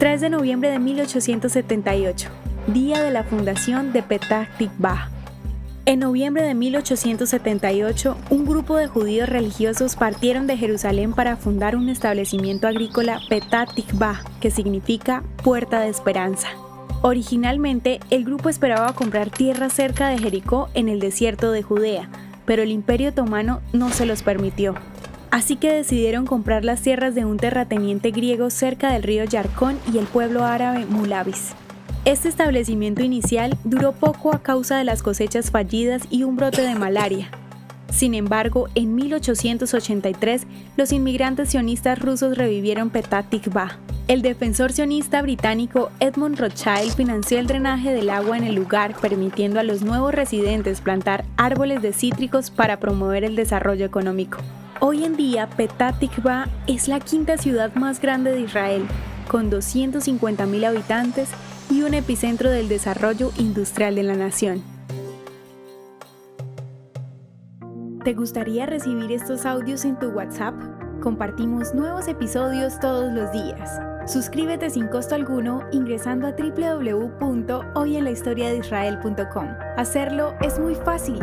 3 de noviembre de 1878, día de la fundación de Petah Tikva. En noviembre de 1878, un grupo de judíos religiosos partieron de Jerusalén para fundar un establecimiento agrícola Petah Tikva, que significa Puerta de Esperanza. Originalmente, el grupo esperaba comprar tierra cerca de Jericó en el desierto de Judea, pero el Imperio Otomano no se los permitió. Así que decidieron comprar las tierras de un terrateniente griego cerca del río Yarkón y el pueblo árabe Mulavis. Este establecimiento inicial duró poco a causa de las cosechas fallidas y un brote de malaria. Sin embargo, en 1883, los inmigrantes sionistas rusos revivieron Petah Tikva. El defensor sionista británico Edmund Rothschild financió el drenaje del agua en el lugar, permitiendo a los nuevos residentes plantar árboles de cítricos para promover el desarrollo económico. Hoy en día, Petah Tikva es la quinta ciudad más grande de Israel, con 250.000 habitantes y un epicentro del desarrollo industrial de la nación. ¿Te gustaría recibir estos audios en tu WhatsApp? Compartimos nuevos episodios todos los días. Suscríbete sin costo alguno ingresando a www.hoyenlahistoriadeisrael.com. Hacerlo es muy fácil